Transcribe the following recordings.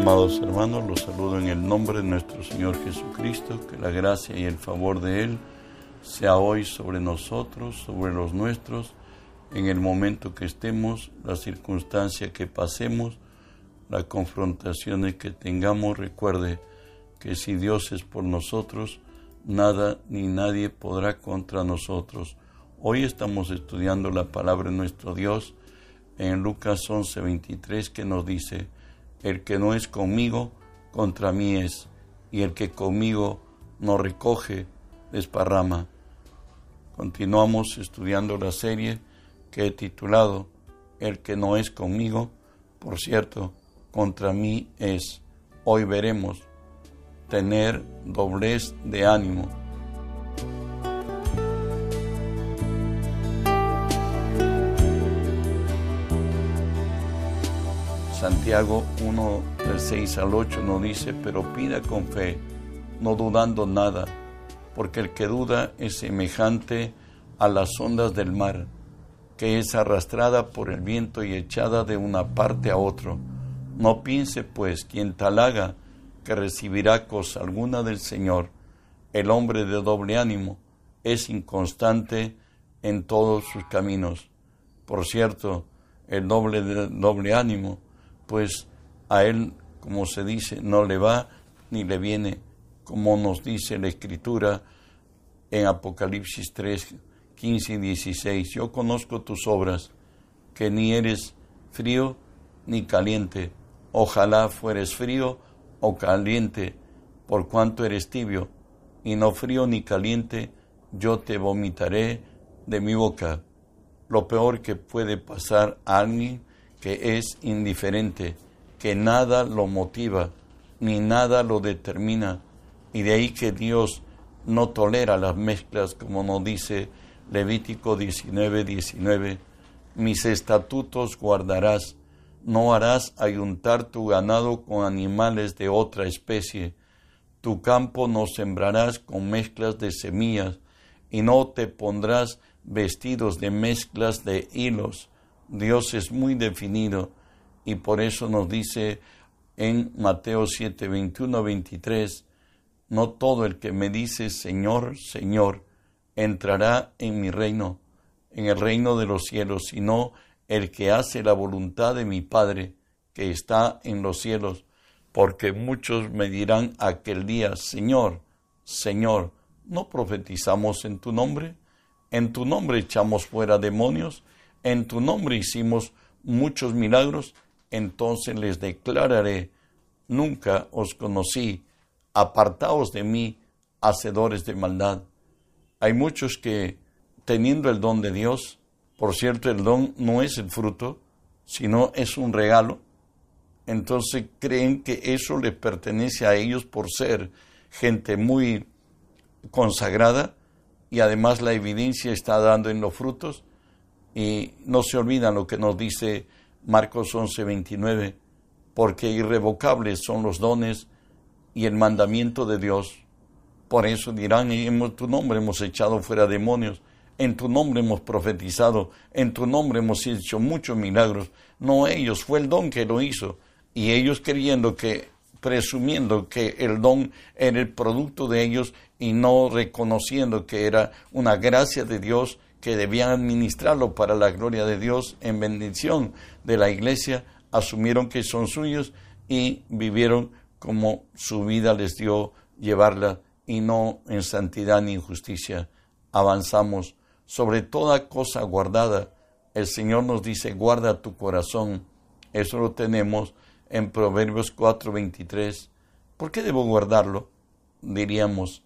Amados hermanos, los saludo en el nombre de nuestro Señor Jesucristo, que la gracia y el favor de Él sea hoy sobre nosotros, sobre los nuestros, en el momento que estemos, la circunstancia que pasemos, las confrontaciones que tengamos. Recuerde que si Dios es por nosotros, nada ni nadie podrá contra nosotros. Hoy estamos estudiando la palabra de nuestro Dios en Lucas 11:23 que nos dice, el que no es conmigo, contra mí es, y el que conmigo no recoge, desparrama. Continuamos estudiando la serie que he titulado El que no es conmigo, por cierto, contra mí es. Hoy veremos tener doblez de ánimo. Santiago 1 del 6 al 8 nos dice, pero pida con fe, no dudando nada, porque el que duda es semejante a las ondas del mar, que es arrastrada por el viento y echada de una parte a otro. No piense, pues, quien tal haga, que recibirá cosa alguna del Señor. El hombre de doble ánimo es inconstante en todos sus caminos. Por cierto, el doble de doble ánimo pues a él, como se dice, no le va ni le viene, como nos dice la Escritura en Apocalipsis 3, 15 y 16. Yo conozco tus obras, que ni eres frío ni caliente. Ojalá fueres frío o caliente, por cuanto eres tibio, y no frío ni caliente, yo te vomitaré de mi boca. Lo peor que puede pasar a alguien que es indiferente, que nada lo motiva, ni nada lo determina, y de ahí que Dios no tolera las mezclas, como nos dice Levítico 19, 19. Mis estatutos guardarás, no harás ayuntar tu ganado con animales de otra especie, tu campo no sembrarás con mezclas de semillas, y no te pondrás vestidos de mezclas de hilos, Dios es muy definido y por eso nos dice en Mateo 7, 21, 23, no todo el que me dice Señor, Señor, entrará en mi reino, en el reino de los cielos, sino el que hace la voluntad de mi Padre que está en los cielos, porque muchos me dirán aquel día, Señor, Señor, ¿no profetizamos en tu nombre? ¿En tu nombre echamos fuera demonios? En tu nombre hicimos muchos milagros, entonces les declararé, nunca os conocí, apartaos de mí, hacedores de maldad. Hay muchos que, teniendo el don de Dios, por cierto, el don no es el fruto, sino es un regalo, entonces creen que eso les pertenece a ellos por ser gente muy consagrada y además la evidencia está dando en los frutos y no se olvidan lo que nos dice Marcos 11, 29, porque irrevocables son los dones y el mandamiento de Dios. Por eso dirán, en tu nombre hemos echado fuera demonios, en tu nombre hemos profetizado, en tu nombre hemos hecho muchos milagros. No ellos, fue el don que lo hizo. Y ellos creyendo que, presumiendo que el don era el producto de ellos y no reconociendo que era una gracia de Dios, que debían administrarlo para la gloria de Dios en bendición de la iglesia, asumieron que son suyos y vivieron como su vida les dio llevarla y no en santidad ni injusticia. Avanzamos sobre toda cosa guardada. El Señor nos dice, guarda tu corazón. Eso lo tenemos en Proverbios 4:23. ¿Por qué debo guardarlo? Diríamos,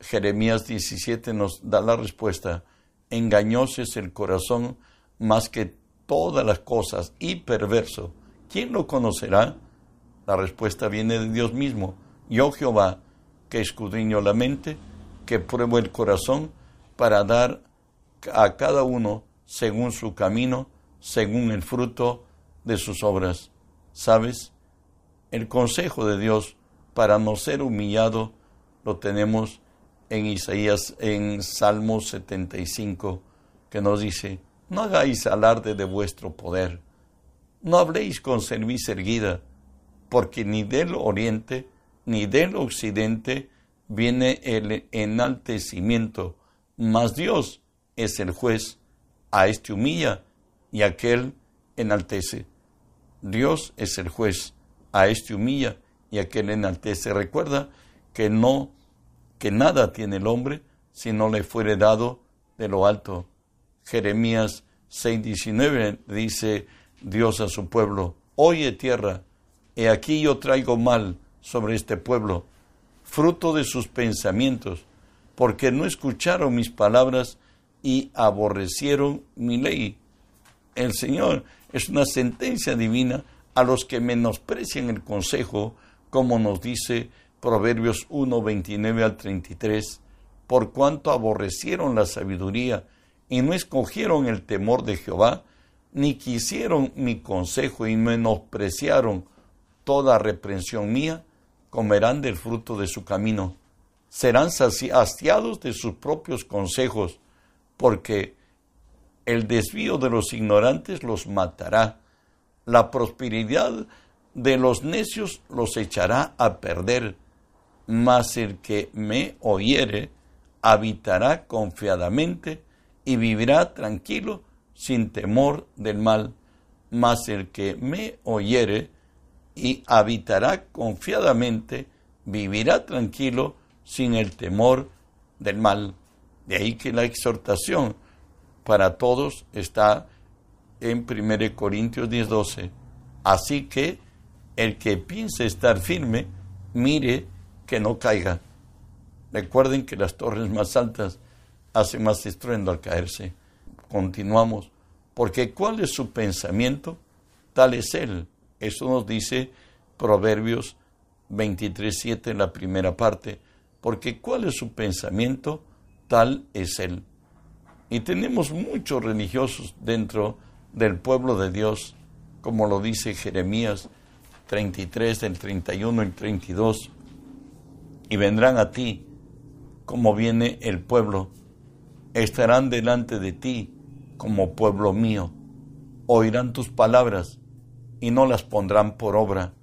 Jeremías 17 nos da la respuesta engañoso el corazón más que todas las cosas y perverso. ¿Quién lo conocerá? La respuesta viene de Dios mismo. Yo Jehová, que escudriño la mente, que pruebo el corazón, para dar a cada uno según su camino, según el fruto de sus obras. ¿Sabes? El consejo de Dios para no ser humillado lo tenemos en Isaías, en Salmo 75, que nos dice, no hagáis alarde de vuestro poder, no habléis con cerviz erguida, porque ni del oriente ni del occidente viene el enaltecimiento, mas Dios es el juez, a este humilla y aquel enaltece. Dios es el juez, a este humilla y aquel enaltece. Recuerda que no, que nada tiene el hombre si no le fuere dado de lo alto. Jeremías 6:19 dice Dios a su pueblo, oye tierra, he aquí yo traigo mal sobre este pueblo, fruto de sus pensamientos, porque no escucharon mis palabras y aborrecieron mi ley. El Señor es una sentencia divina a los que menosprecian el consejo, como nos dice Proverbios 1, 29 al 33, por cuanto aborrecieron la sabiduría y no escogieron el temor de Jehová, ni quisieron mi consejo y menospreciaron toda reprensión mía, comerán del fruto de su camino. Serán hastiados de sus propios consejos, porque el desvío de los ignorantes los matará. La prosperidad de los necios los echará a perder. Mas el que me oyere habitará confiadamente y vivirá tranquilo sin temor del mal. Mas el que me oyere y habitará confiadamente, vivirá tranquilo sin el temor del mal. De ahí que la exhortación para todos está en 1 Corintios 10:12. Así que el que piense estar firme, mire que no caiga. Recuerden que las torres más altas hacen más estruendo al caerse. Continuamos. Porque ¿cuál es su pensamiento? Tal es él. Eso nos dice Proverbios 23.7 en la primera parte. Porque ¿cuál es su pensamiento? Tal es él. Y tenemos muchos religiosos dentro del pueblo de Dios, como lo dice Jeremías 33, del 31 y 32. Y vendrán a ti como viene el pueblo, estarán delante de ti como pueblo mío, oirán tus palabras y no las pondrán por obra.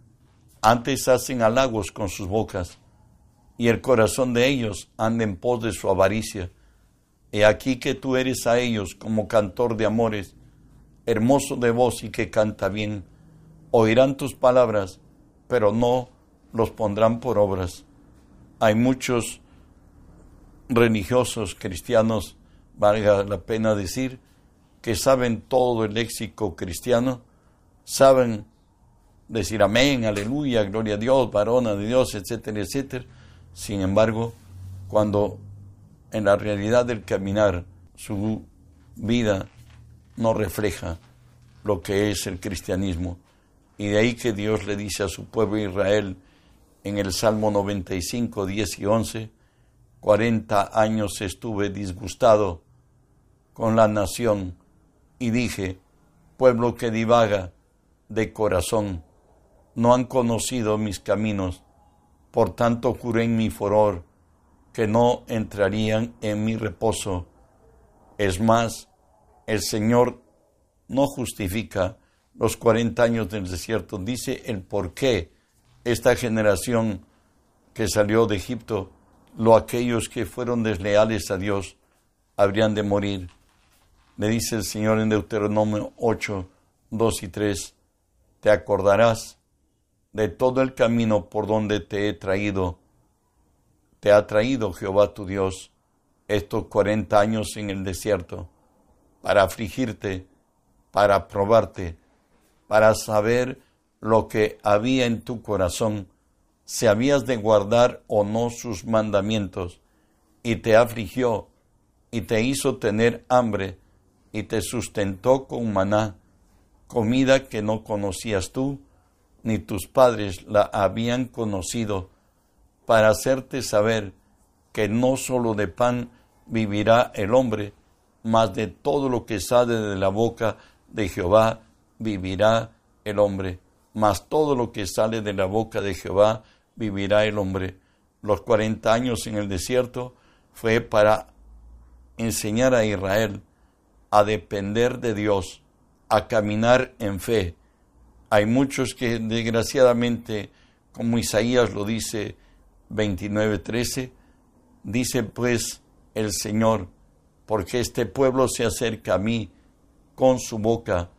Antes hacen halagos con sus bocas, y el corazón de ellos anda en pos de su avaricia. He aquí que tú eres a ellos como cantor de amores, hermoso de voz y que canta bien. Oirán tus palabras, pero no los pondrán por obras. Hay muchos religiosos cristianos, valga la pena decir, que saben todo el léxico cristiano, saben decir amén, aleluya, gloria a Dios, varona de Dios, etcétera, etcétera. Sin embargo, cuando en la realidad del caminar su vida no refleja lo que es el cristianismo, y de ahí que Dios le dice a su pueblo Israel en el Salmo 95, 10 y 11, 40 años estuve disgustado con la nación y dije, pueblo que divaga de corazón, no han conocido mis caminos, por tanto juré en mi furor que no entrarían en mi reposo. Es más, el Señor no justifica los cuarenta años del desierto, dice el por qué esta generación que salió de Egipto, lo aquellos que fueron desleales a Dios, habrían de morir. Le dice el Señor en Deuteronomio 8, 2 y 3, te acordarás de todo el camino por donde te he traído. Te ha traído Jehová tu Dios estos cuarenta años en el desierto, para afligirte, para probarte, para saber lo que había en tu corazón, si habías de guardar o no sus mandamientos, y te afligió, y te hizo tener hambre, y te sustentó con maná, comida que no conocías tú, ni tus padres la habían conocido, para hacerte saber que no sólo de pan vivirá el hombre, mas de todo lo que sale de la boca de Jehová vivirá el hombre, mas todo lo que sale de la boca de Jehová vivirá el hombre. Los cuarenta años en el desierto fue para enseñar a Israel a depender de Dios, a caminar en fe, Hay muchos que desgraciadamente, como Isaías lo dice 29:13, dice pues el Señor, porque este pueblo se acerca a mí con su boca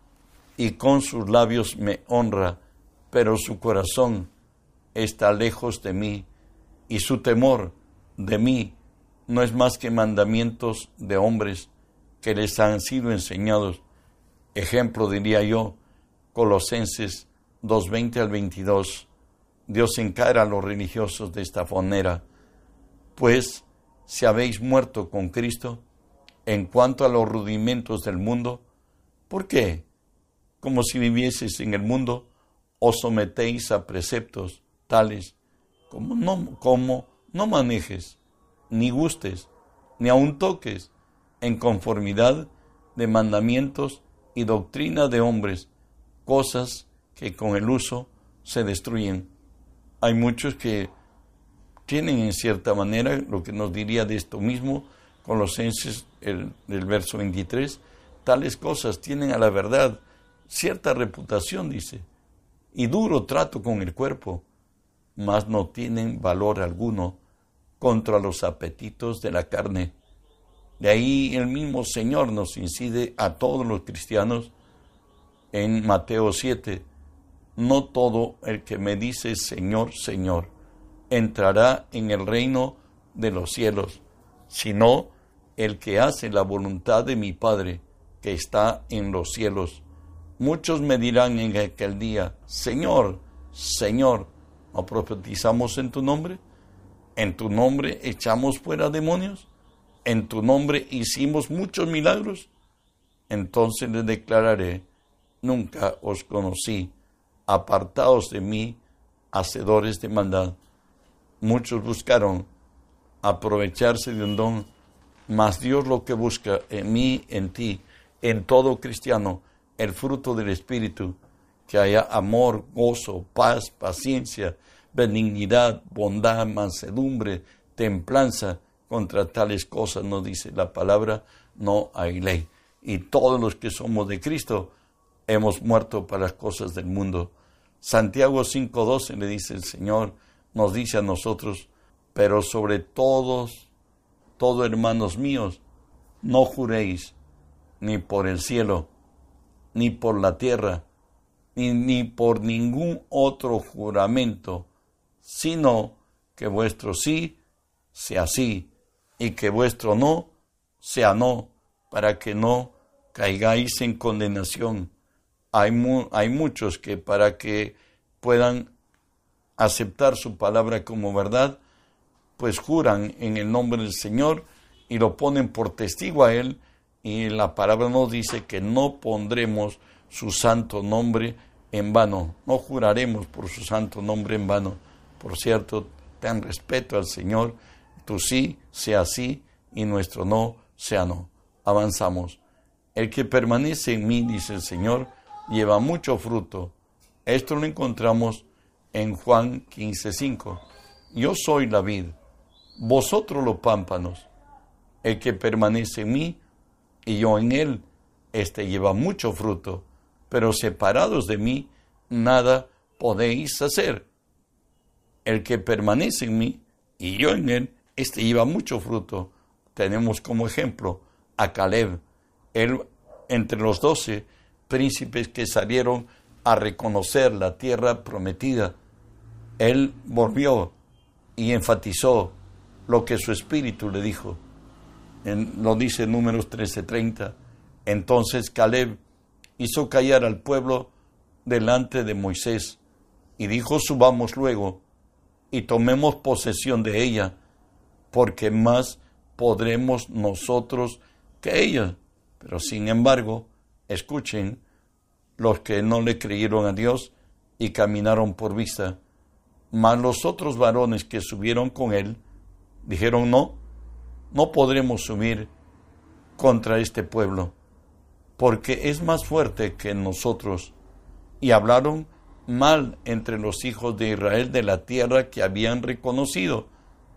y con sus labios me honra, pero su corazón está lejos de mí y su temor de mí no es más que mandamientos de hombres que les han sido enseñados. Ejemplo, diría yo, Colosenses 2.20 al 22. Dios encara a los religiosos de esta manera, pues si habéis muerto con Cristo en cuanto a los rudimentos del mundo, ¿por qué? Como si vivieseis en el mundo, os sometéis a preceptos tales como no, como no manejes, ni gustes, ni aun toques, en conformidad de mandamientos y doctrina de hombres, cosas que con el uso se destruyen. Hay muchos que tienen en cierta manera lo que nos diría de esto mismo, Colosenses, el, el verso 23, tales cosas tienen a la verdad cierta reputación, dice, y duro trato con el cuerpo, mas no tienen valor alguno contra los apetitos de la carne. De ahí el mismo Señor nos incide a todos los cristianos en Mateo 7, no todo el que me dice Señor, Señor, entrará en el reino de los cielos, sino el que hace la voluntad de mi Padre que está en los cielos. Muchos me dirán en aquel día, Señor, Señor, ¿no profetizamos en tu nombre? ¿En tu nombre echamos fuera demonios? ¿En tu nombre hicimos muchos milagros? Entonces les declararé, nunca os conocí, apartaos de mí, hacedores de maldad. Muchos buscaron aprovecharse de un don, mas Dios lo que busca en mí, en ti, en todo cristiano, el fruto del Espíritu, que haya amor, gozo, paz, paciencia, benignidad, bondad, mansedumbre, templanza. Contra tales cosas no dice la palabra, no hay ley. Y todos los que somos de Cristo hemos muerto para las cosas del mundo. Santiago 5.12 le dice el Señor, nos dice a nosotros, pero sobre todos, todos hermanos míos, no juréis ni por el cielo, ni por la tierra, ni, ni por ningún otro juramento, sino que vuestro sí sea sí y que vuestro no sea no, para que no caigáis en condenación. Hay, hay muchos que para que puedan aceptar su palabra como verdad, pues juran en el nombre del Señor y lo ponen por testigo a Él y la palabra nos dice que no pondremos su santo nombre en vano, no juraremos por su santo nombre en vano. Por cierto, ten respeto al Señor, tu sí sea sí y nuestro no sea no. Avanzamos. El que permanece en mí, dice el Señor, lleva mucho fruto. Esto lo encontramos en Juan 15:5. Yo soy la vid, vosotros los pámpanos. El que permanece en mí y yo en él, éste lleva mucho fruto, pero separados de mí, nada podéis hacer. El que permanece en mí y yo en él, éste lleva mucho fruto. Tenemos como ejemplo a Caleb, él entre los doce príncipes que salieron a reconocer la tierra prometida él volvió y enfatizó lo que su espíritu le dijo. Lo dice Números 13:30. Entonces Caleb hizo callar al pueblo delante de Moisés y dijo, subamos luego y tomemos posesión de ella, porque más podremos nosotros que ella. Pero sin embargo, escuchen, los que no le creyeron a Dios y caminaron por vista, mas los otros varones que subieron con él dijeron, no, no podremos subir contra este pueblo, porque es más fuerte que nosotros. Y hablaron mal entre los hijos de Israel de la tierra que habían reconocido,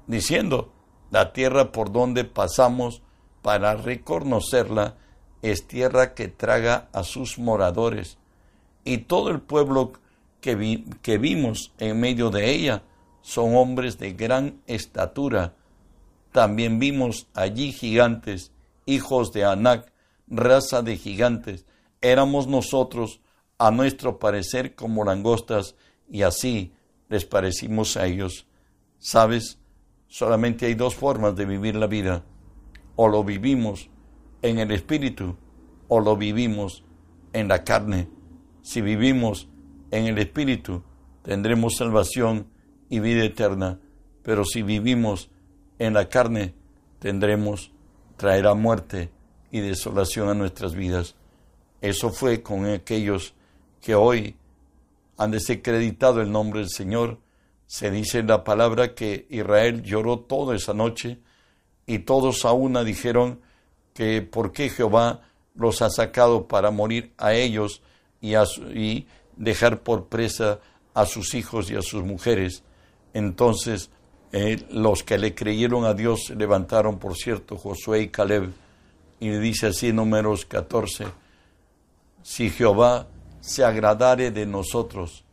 diciendo, la tierra por donde pasamos para reconocerla es tierra que traga a sus moradores. y todo el pueblo que, que vimos en medio de ella son hombres de gran estatura. También vimos allí gigantes, hijos de Anac, raza de gigantes. Éramos nosotros, a nuestro parecer, como langostas, y así les parecimos a ellos. ¿Sabes? Solamente hay dos formas de vivir la vida. O lo vivimos en el espíritu o lo vivimos en la carne. Si vivimos en el espíritu, tendremos salvación y vida eterna, pero si vivimos en la carne, tendremos, traerá muerte y desolación a nuestras vidas. Eso fue con aquellos que hoy han desacreditado el nombre del Señor. Se dice en la palabra que Israel lloró toda esa noche y todos a una dijeron que por qué Jehová los ha sacado para morir a ellos y, y dejar por presa a sus hijos y a sus mujeres. Entonces eh, los que le creyeron a Dios levantaron, por cierto, Josué y Caleb, y dice así números 14, si Jehová se agradare de nosotros,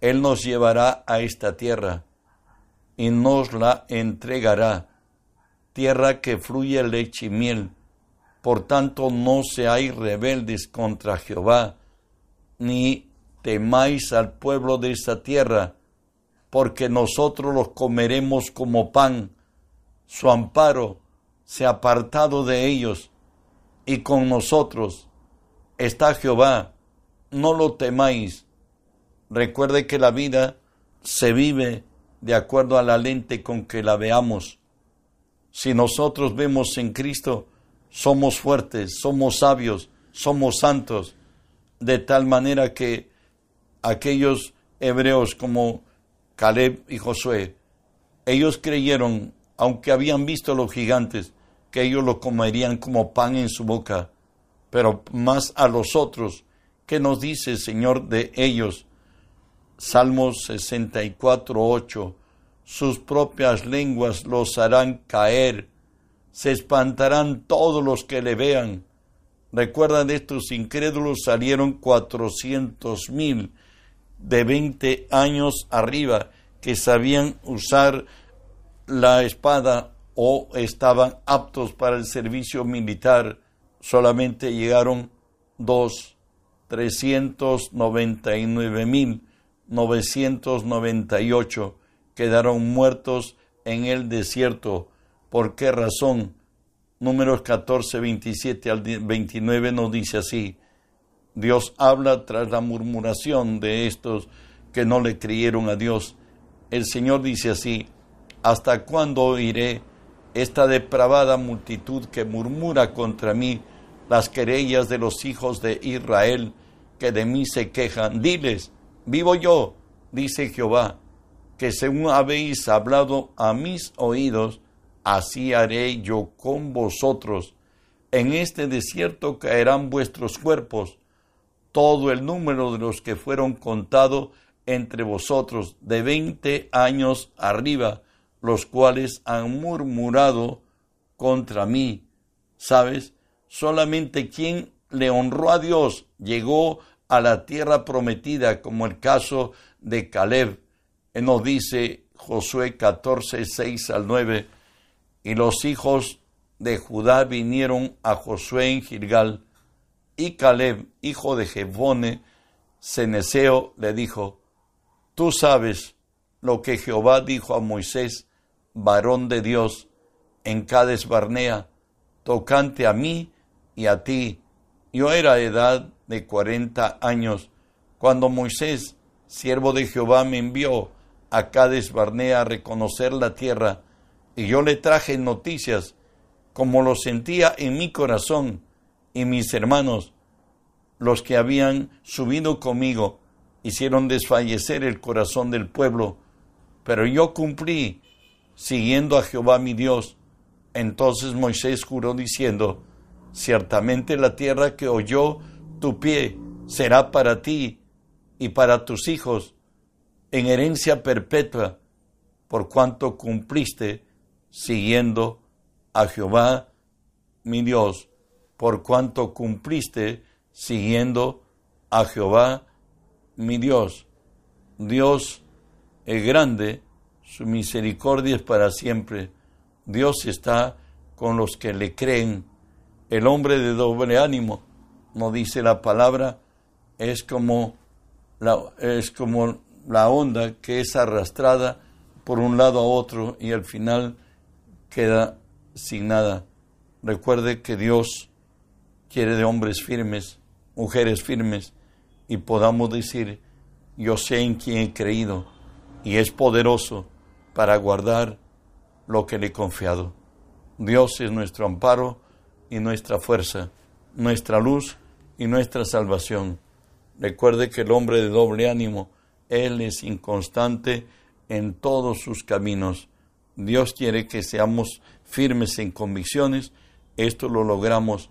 Él nos llevará a esta tierra y nos la entregará, tierra que fluye leche y miel. Por tanto, no seáis rebeldes contra Jehová, ni temáis al pueblo de esta tierra, porque nosotros los comeremos como pan. Su amparo se ha apartado de ellos, y con nosotros está Jehová. No lo temáis. Recuerde que la vida se vive de acuerdo a la lente con que la veamos. Si nosotros vemos en Cristo, somos fuertes, somos sabios, somos santos, de tal manera que aquellos hebreos como Caleb y Josué, ellos creyeron, aunque habían visto los gigantes, que ellos lo comerían como pan en su boca, pero más a los otros, ¿qué nos dice el Señor de ellos? Salmos 64, 8, sus propias lenguas los harán caer, se espantarán todos los que le vean. Recuerdan estos incrédulos salieron cuatrocientos mil de 20 años arriba que sabían usar la espada o estaban aptos para el servicio militar. Solamente llegaron dos, trescientos noventa y nueve mil novecientos noventa y ocho quedaron muertos en el desierto. ¿Por qué razón? Números 14, 27 al 29 nos dice así. Dios habla tras la murmuración de estos que no le creyeron a Dios. El Señor dice así, ¿hasta cuándo oiré esta depravada multitud que murmura contra mí las querellas de los hijos de Israel que de mí se quejan? Diles, vivo yo, dice Jehová, que según habéis hablado a mis oídos, así haré yo con vosotros. En este desierto caerán vuestros cuerpos todo el número de los que fueron contados entre vosotros de veinte años arriba, los cuales han murmurado contra mí. ¿Sabes? Solamente quien le honró a Dios llegó a la tierra prometida, como el caso de Caleb. Él nos dice Josué 14, 6 al 9, y los hijos de Judá vinieron a Josué en Gilgal, y Caleb, hijo de Jebone, Ceneseo, le dijo, Tú sabes lo que Jehová dijo a Moisés, varón de Dios, en Cades Barnea, tocante a mí y a ti. Yo era edad de cuarenta años, cuando Moisés, siervo de Jehová, me envió a Cades Barnea a reconocer la tierra, y yo le traje noticias, como lo sentía en mi corazón, y mis hermanos, los que habían subido conmigo, hicieron desfallecer el corazón del pueblo, pero yo cumplí siguiendo a Jehová mi Dios. Entonces Moisés juró diciendo, ciertamente la tierra que oyó tu pie será para ti y para tus hijos en herencia perpetua, por cuanto cumpliste siguiendo a Jehová mi Dios, por cuanto cumpliste siguiendo a Jehová mi Dios. Dios es grande, su misericordia es para siempre. Dios está con los que le creen. El hombre de doble ánimo, no dice la palabra, es como la, es como la onda que es arrastrada por un lado a otro y al final queda sin nada. Recuerde que Dios quiere de hombres firmes, mujeres firmes, y podamos decir, yo sé en quién he creído, y es poderoso para guardar lo que le he confiado. Dios es nuestro amparo y nuestra fuerza, nuestra luz y nuestra salvación. Recuerde que el hombre de doble ánimo, él es inconstante en todos sus caminos. Dios quiere que seamos firmes en convicciones. Esto lo logramos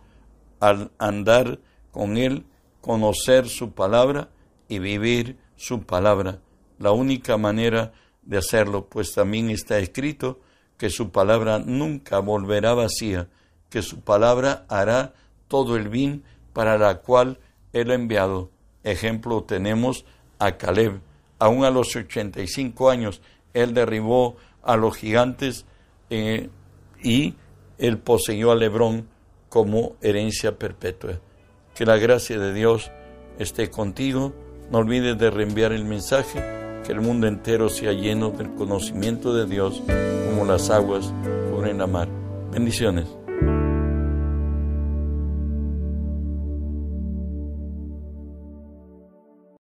al andar con Él, conocer su palabra y vivir su palabra. La única manera de hacerlo, pues también está escrito que su palabra nunca volverá vacía, que su palabra hará todo el bien para la cual Él ha enviado. Ejemplo tenemos a Caleb. Aún a los 85 años, Él derribó a los gigantes eh, y Él poseyó a Lebrón como herencia perpetua. Que la gracia de Dios esté contigo. No olvides de reenviar el mensaje, que el mundo entero sea lleno del conocimiento de Dios como las aguas cubren la mar. Bendiciones.